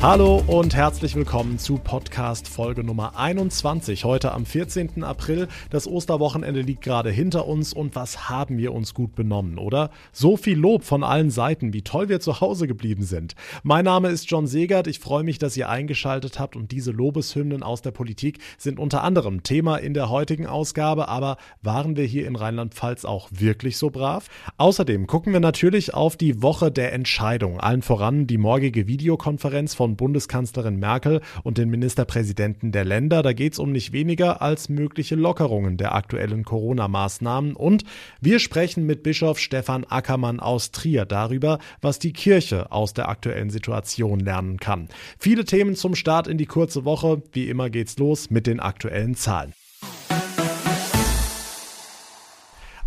Hallo und herzlich willkommen zu Podcast Folge Nummer 21. Heute am 14. April. Das Osterwochenende liegt gerade hinter uns und was haben wir uns gut benommen, oder? So viel Lob von allen Seiten, wie toll wir zu Hause geblieben sind. Mein Name ist John Segert. Ich freue mich, dass ihr eingeschaltet habt und diese Lobeshymnen aus der Politik sind unter anderem Thema in der heutigen Ausgabe. Aber waren wir hier in Rheinland-Pfalz auch wirklich so brav? Außerdem gucken wir natürlich auf die Woche der Entscheidung. Allen voran die morgige Videokonferenz von von Bundeskanzlerin Merkel und den Ministerpräsidenten der Länder. Da geht es um nicht weniger als mögliche Lockerungen der aktuellen Corona-Maßnahmen. Und wir sprechen mit Bischof Stefan Ackermann aus Trier darüber, was die Kirche aus der aktuellen Situation lernen kann. Viele Themen zum Start in die kurze Woche. Wie immer geht's los mit den aktuellen Zahlen.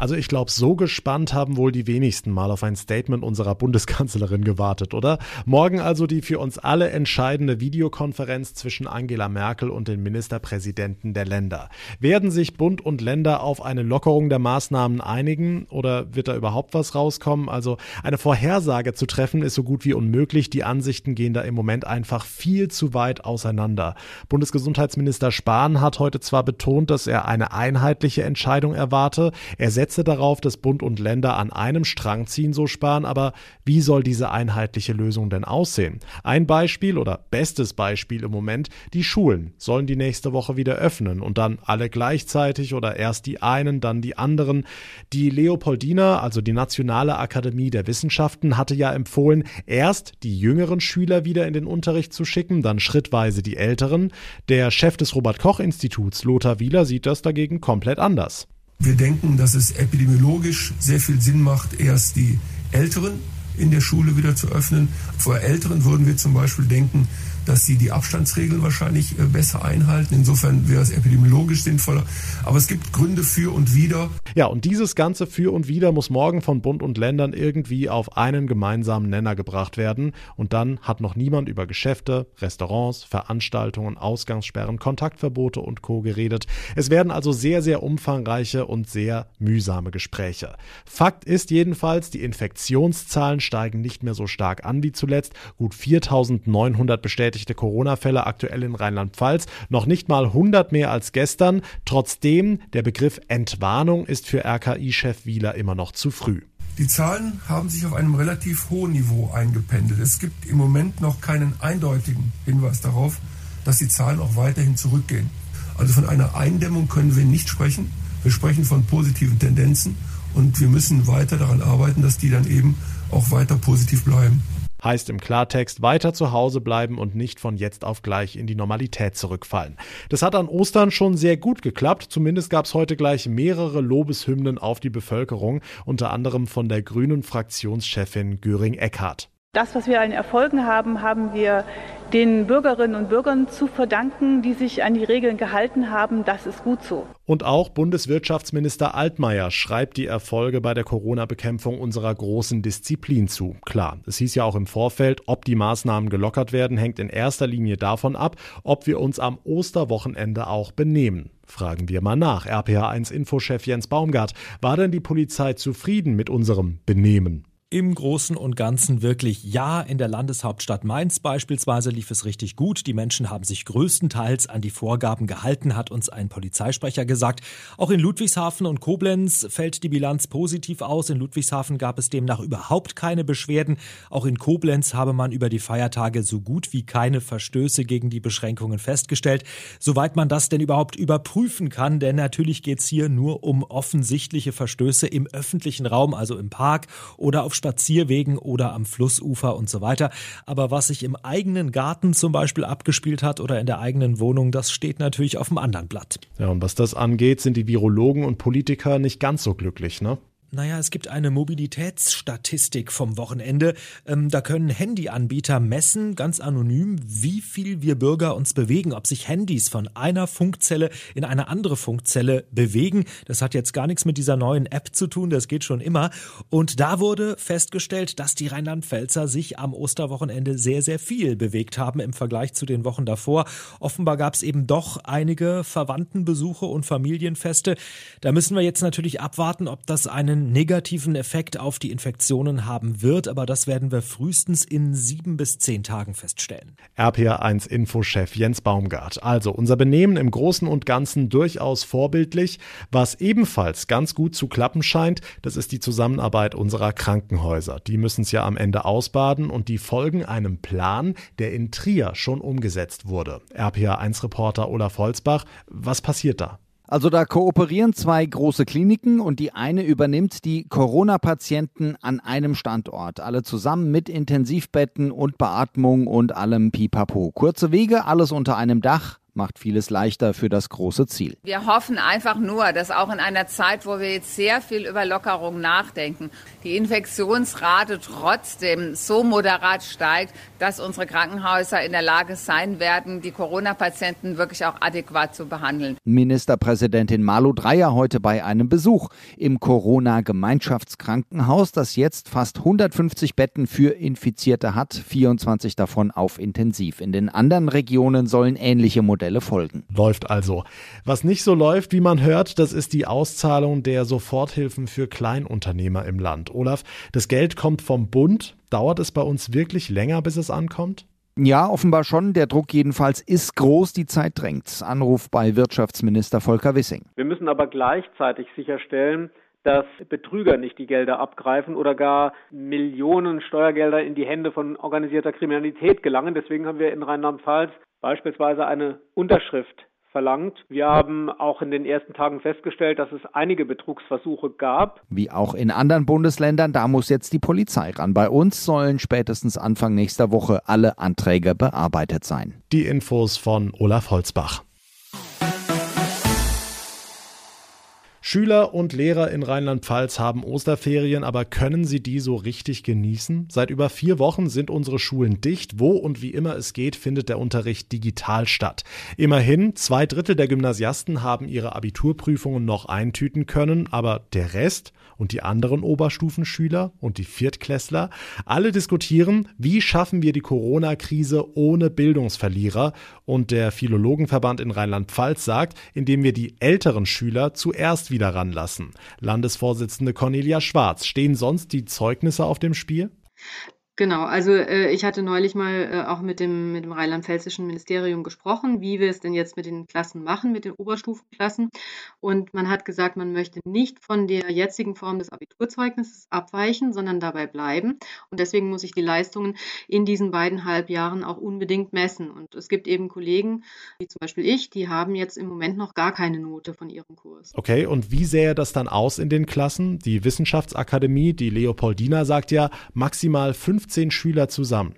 Also ich glaube, so gespannt haben wohl die wenigsten mal auf ein Statement unserer Bundeskanzlerin gewartet, oder? Morgen also die für uns alle entscheidende Videokonferenz zwischen Angela Merkel und den Ministerpräsidenten der Länder. Werden sich Bund und Länder auf eine Lockerung der Maßnahmen einigen oder wird da überhaupt was rauskommen? Also eine Vorhersage zu treffen ist so gut wie unmöglich. Die Ansichten gehen da im Moment einfach viel zu weit auseinander. Bundesgesundheitsminister Spahn hat heute zwar betont, dass er eine einheitliche Entscheidung erwarte. Er setzt setze darauf, dass Bund und Länder an einem Strang ziehen, so sparen, aber wie soll diese einheitliche Lösung denn aussehen? Ein Beispiel oder bestes Beispiel im Moment, die Schulen sollen die nächste Woche wieder öffnen und dann alle gleichzeitig oder erst die einen, dann die anderen. Die Leopoldina, also die Nationale Akademie der Wissenschaften, hatte ja empfohlen, erst die jüngeren Schüler wieder in den Unterricht zu schicken, dann schrittweise die älteren. Der Chef des Robert Koch Instituts, Lothar Wieler, sieht das dagegen komplett anders. Wir denken, dass es epidemiologisch sehr viel Sinn macht, erst die Älteren in der Schule wieder zu öffnen. Vor Älteren würden wir zum Beispiel denken, dass sie die Abstandsregeln wahrscheinlich äh, besser einhalten. Insofern wäre es epidemiologisch sinnvoller. Aber es gibt Gründe für und wider. Ja, und dieses ganze für und wider muss morgen von Bund und Ländern irgendwie auf einen gemeinsamen Nenner gebracht werden. Und dann hat noch niemand über Geschäfte, Restaurants, Veranstaltungen, Ausgangssperren, Kontaktverbote und Co. geredet. Es werden also sehr, sehr umfangreiche und sehr mühsame Gespräche. Fakt ist jedenfalls, die Infektionszahlen steigen nicht mehr so stark an wie zuletzt. Gut 4900 bestätigt bestätigte Corona-Fälle aktuell in Rheinland-Pfalz, noch nicht mal 100 mehr als gestern. Trotzdem, der Begriff Entwarnung ist für RKI-Chef Wieler immer noch zu früh. Die Zahlen haben sich auf einem relativ hohen Niveau eingependelt. Es gibt im Moment noch keinen eindeutigen Hinweis darauf, dass die Zahlen auch weiterhin zurückgehen. Also von einer Eindämmung können wir nicht sprechen. Wir sprechen von positiven Tendenzen und wir müssen weiter daran arbeiten, dass die dann eben auch weiter positiv bleiben. Heißt im Klartext weiter zu Hause bleiben und nicht von jetzt auf gleich in die Normalität zurückfallen. Das hat an Ostern schon sehr gut geklappt. Zumindest gab es heute gleich mehrere Lobeshymnen auf die Bevölkerung, unter anderem von der grünen Fraktionschefin Göring Eckhardt. Das, was wir an Erfolgen haben, haben wir den Bürgerinnen und Bürgern zu verdanken, die sich an die Regeln gehalten haben. Das ist gut so. Und auch Bundeswirtschaftsminister Altmaier schreibt die Erfolge bei der Corona-Bekämpfung unserer großen Disziplin zu. Klar, es hieß ja auch im Vorfeld, ob die Maßnahmen gelockert werden, hängt in erster Linie davon ab, ob wir uns am Osterwochenende auch benehmen. Fragen wir mal nach. RPA1-Infochef Jens Baumgart, war denn die Polizei zufrieden mit unserem Benehmen? Im Großen und Ganzen wirklich ja. In der Landeshauptstadt Mainz beispielsweise lief es richtig gut. Die Menschen haben sich größtenteils an die Vorgaben gehalten, hat uns ein Polizeisprecher gesagt. Auch in Ludwigshafen und Koblenz fällt die Bilanz positiv aus. In Ludwigshafen gab es demnach überhaupt keine Beschwerden. Auch in Koblenz habe man über die Feiertage so gut wie keine Verstöße gegen die Beschränkungen festgestellt. Soweit man das denn überhaupt überprüfen kann, denn natürlich geht es hier nur um offensichtliche Verstöße im öffentlichen Raum, also im Park oder auf Spazierwegen oder am Flussufer und so weiter. Aber was sich im eigenen Garten zum Beispiel abgespielt hat oder in der eigenen Wohnung, das steht natürlich auf dem anderen Blatt. Ja, und was das angeht, sind die Virologen und Politiker nicht ganz so glücklich, ne? Naja, es gibt eine Mobilitätsstatistik vom Wochenende. Ähm, da können Handyanbieter messen, ganz anonym, wie viel wir Bürger uns bewegen, ob sich Handys von einer Funkzelle in eine andere Funkzelle bewegen. Das hat jetzt gar nichts mit dieser neuen App zu tun, das geht schon immer. Und da wurde festgestellt, dass die Rheinland-Pfälzer sich am Osterwochenende sehr, sehr viel bewegt haben im Vergleich zu den Wochen davor. Offenbar gab es eben doch einige Verwandtenbesuche und Familienfeste. Da müssen wir jetzt natürlich abwarten, ob das einen einen negativen Effekt auf die Infektionen haben wird, aber das werden wir frühestens in sieben bis zehn Tagen feststellen. RPR1 Infochef Jens Baumgart. Also unser Benehmen im Großen und Ganzen durchaus vorbildlich. Was ebenfalls ganz gut zu klappen scheint, das ist die Zusammenarbeit unserer Krankenhäuser. Die müssen es ja am Ende ausbaden und die folgen einem Plan, der in Trier schon umgesetzt wurde. RPR1-Reporter Olaf Holzbach, was passiert da? Also da kooperieren zwei große Kliniken und die eine übernimmt die Corona-Patienten an einem Standort. Alle zusammen mit Intensivbetten und Beatmung und allem Pipapo. Kurze Wege, alles unter einem Dach macht vieles leichter für das große Ziel. Wir hoffen einfach nur, dass auch in einer Zeit, wo wir jetzt sehr viel über Lockerung nachdenken, die Infektionsrate trotzdem so moderat steigt, dass unsere Krankenhäuser in der Lage sein werden, die Corona-Patienten wirklich auch adäquat zu behandeln. Ministerpräsidentin Malu Dreyer heute bei einem Besuch im Corona-Gemeinschaftskrankenhaus, das jetzt fast 150 Betten für Infizierte hat, 24 davon auf Intensiv. In den anderen Regionen sollen ähnliche Modelle Modelle folgen. Läuft also. Was nicht so läuft, wie man hört, das ist die Auszahlung der Soforthilfen für Kleinunternehmer im Land. Olaf, das Geld kommt vom Bund. Dauert es bei uns wirklich länger, bis es ankommt? Ja, offenbar schon. Der Druck jedenfalls ist groß, die Zeit drängt. Anruf bei Wirtschaftsminister Volker Wissing. Wir müssen aber gleichzeitig sicherstellen, dass Betrüger nicht die Gelder abgreifen oder gar Millionen Steuergelder in die Hände von organisierter Kriminalität gelangen. Deswegen haben wir in Rheinland-Pfalz beispielsweise eine Unterschrift verlangt. Wir haben auch in den ersten Tagen festgestellt, dass es einige Betrugsversuche gab. Wie auch in anderen Bundesländern, da muss jetzt die Polizei ran. Bei uns sollen spätestens Anfang nächster Woche alle Anträge bearbeitet sein. Die Infos von Olaf Holzbach. Schüler und Lehrer in Rheinland-Pfalz haben Osterferien, aber können sie die so richtig genießen? Seit über vier Wochen sind unsere Schulen dicht. Wo und wie immer es geht, findet der Unterricht digital statt. Immerhin, zwei Drittel der Gymnasiasten haben ihre Abiturprüfungen noch eintüten können, aber der Rest und die anderen Oberstufenschüler und die Viertklässler, alle diskutieren, wie schaffen wir die Corona-Krise ohne Bildungsverlierer? Und der Philologenverband in Rheinland-Pfalz sagt, indem wir die älteren Schüler zuerst wieder wieder ranlassen. Landesvorsitzende Cornelia Schwarz, stehen sonst die Zeugnisse auf dem Spiel? Genau, also äh, ich hatte neulich mal äh, auch mit dem, mit dem rheinland-pfälzischen Ministerium gesprochen, wie wir es denn jetzt mit den Klassen machen, mit den Oberstufenklassen. Und man hat gesagt, man möchte nicht von der jetzigen Form des Abiturzeugnisses abweichen, sondern dabei bleiben. Und deswegen muss ich die Leistungen in diesen beiden Halbjahren auch unbedingt messen. Und es gibt eben Kollegen, wie zum Beispiel ich, die haben jetzt im Moment noch gar keine Note von ihrem Kurs. Okay, und wie sähe das dann aus in den Klassen? Die Wissenschaftsakademie, die Leopoldina sagt ja, maximal 15 15 Schüler zusammen?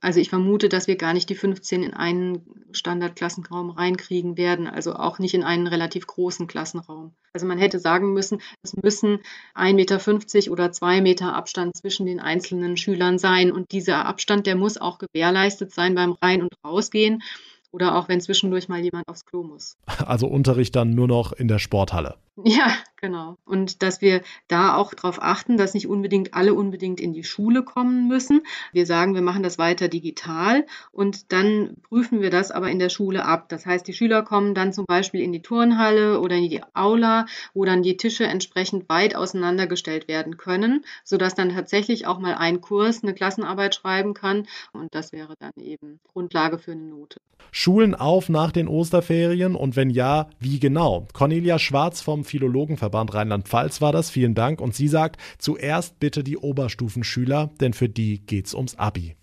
Also ich vermute, dass wir gar nicht die 15 in einen Standardklassenraum reinkriegen werden, also auch nicht in einen relativ großen Klassenraum. Also man hätte sagen müssen, es müssen 1,50 Meter oder 2 Meter Abstand zwischen den einzelnen Schülern sein. Und dieser Abstand, der muss auch gewährleistet sein beim Rein- und Rausgehen oder auch wenn zwischendurch mal jemand aufs Klo muss. Also Unterricht dann nur noch in der Sporthalle. Ja, genau. Und dass wir da auch darauf achten, dass nicht unbedingt alle unbedingt in die Schule kommen müssen. Wir sagen, wir machen das weiter digital und dann prüfen wir das aber in der Schule ab. Das heißt, die Schüler kommen dann zum Beispiel in die Turnhalle oder in die Aula, wo dann die Tische entsprechend weit auseinandergestellt werden können, sodass dann tatsächlich auch mal ein Kurs eine Klassenarbeit schreiben kann. Und das wäre dann eben Grundlage für eine Note. Schulen auf nach den Osterferien und wenn ja, wie genau? Cornelia Schwarz vom Philologenverband Rheinland-Pfalz war das. Vielen Dank. Und sie sagt, zuerst bitte die Oberstufenschüler, denn für die geht's ums Abi.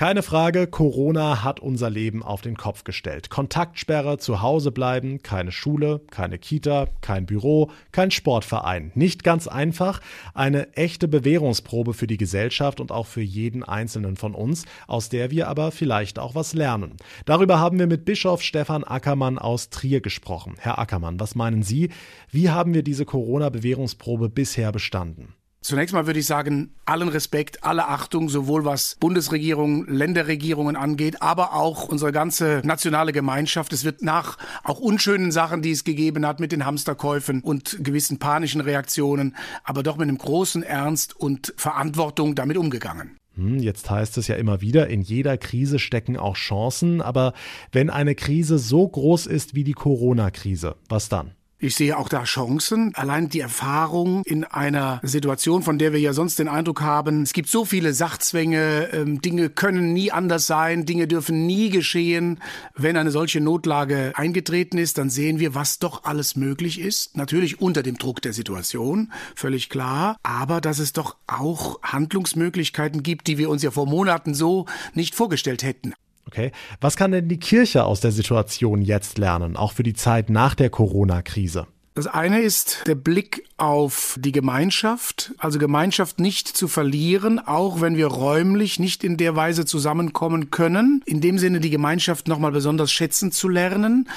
Keine Frage, Corona hat unser Leben auf den Kopf gestellt. Kontaktsperre, zu Hause bleiben, keine Schule, keine Kita, kein Büro, kein Sportverein. Nicht ganz einfach, eine echte Bewährungsprobe für die Gesellschaft und auch für jeden Einzelnen von uns, aus der wir aber vielleicht auch was lernen. Darüber haben wir mit Bischof Stefan Ackermann aus Trier gesprochen. Herr Ackermann, was meinen Sie? Wie haben wir diese Corona-Bewährungsprobe bisher bestanden? Zunächst mal würde ich sagen, allen Respekt, alle Achtung, sowohl was Bundesregierung, Länderregierungen angeht, aber auch unsere ganze nationale Gemeinschaft. Es wird nach auch unschönen Sachen, die es gegeben hat mit den Hamsterkäufen und gewissen panischen Reaktionen, aber doch mit einem großen Ernst und Verantwortung damit umgegangen. Hm, jetzt heißt es ja immer wieder, in jeder Krise stecken auch Chancen, aber wenn eine Krise so groß ist wie die Corona-Krise, was dann? Ich sehe auch da Chancen. Allein die Erfahrung in einer Situation, von der wir ja sonst den Eindruck haben, es gibt so viele Sachzwänge, ähm, Dinge können nie anders sein, Dinge dürfen nie geschehen. Wenn eine solche Notlage eingetreten ist, dann sehen wir, was doch alles möglich ist. Natürlich unter dem Druck der Situation, völlig klar. Aber dass es doch auch Handlungsmöglichkeiten gibt, die wir uns ja vor Monaten so nicht vorgestellt hätten. Okay. Was kann denn die Kirche aus der Situation jetzt lernen, auch für die Zeit nach der Corona-Krise? Das eine ist der Blick auf die Gemeinschaft, also Gemeinschaft nicht zu verlieren, auch wenn wir räumlich nicht in der Weise zusammenkommen können. In dem Sinne die Gemeinschaft nochmal besonders schätzen zu lernen,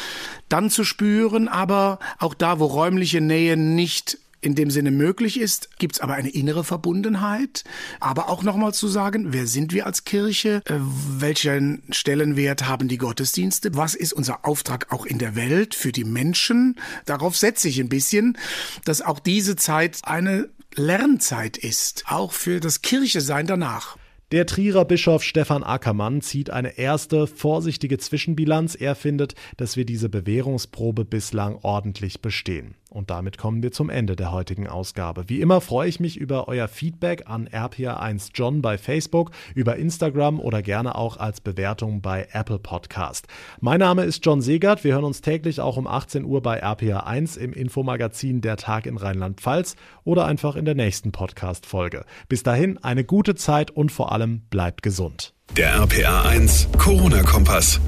dann zu spüren, aber auch da, wo räumliche Nähe nicht in dem Sinne möglich ist, gibt es aber eine innere Verbundenheit. Aber auch nochmal zu sagen, wer sind wir als Kirche? Äh, welchen Stellenwert haben die Gottesdienste? Was ist unser Auftrag auch in der Welt für die Menschen? Darauf setze ich ein bisschen, dass auch diese Zeit eine Lernzeit ist, auch für das Kirchesein danach. Der Trierer Bischof Stefan Ackermann zieht eine erste vorsichtige Zwischenbilanz. Er findet, dass wir diese Bewährungsprobe bislang ordentlich bestehen. Und damit kommen wir zum Ende der heutigen Ausgabe. Wie immer freue ich mich über euer Feedback an RPA1John bei Facebook, über Instagram oder gerne auch als Bewertung bei Apple Podcast. Mein Name ist John Segert. Wir hören uns täglich auch um 18 Uhr bei RPA1 im Infomagazin Der Tag in Rheinland-Pfalz oder einfach in der nächsten Podcast-Folge. Bis dahin eine gute Zeit und vor allem bleibt gesund. Der RPA1 Corona-Kompass.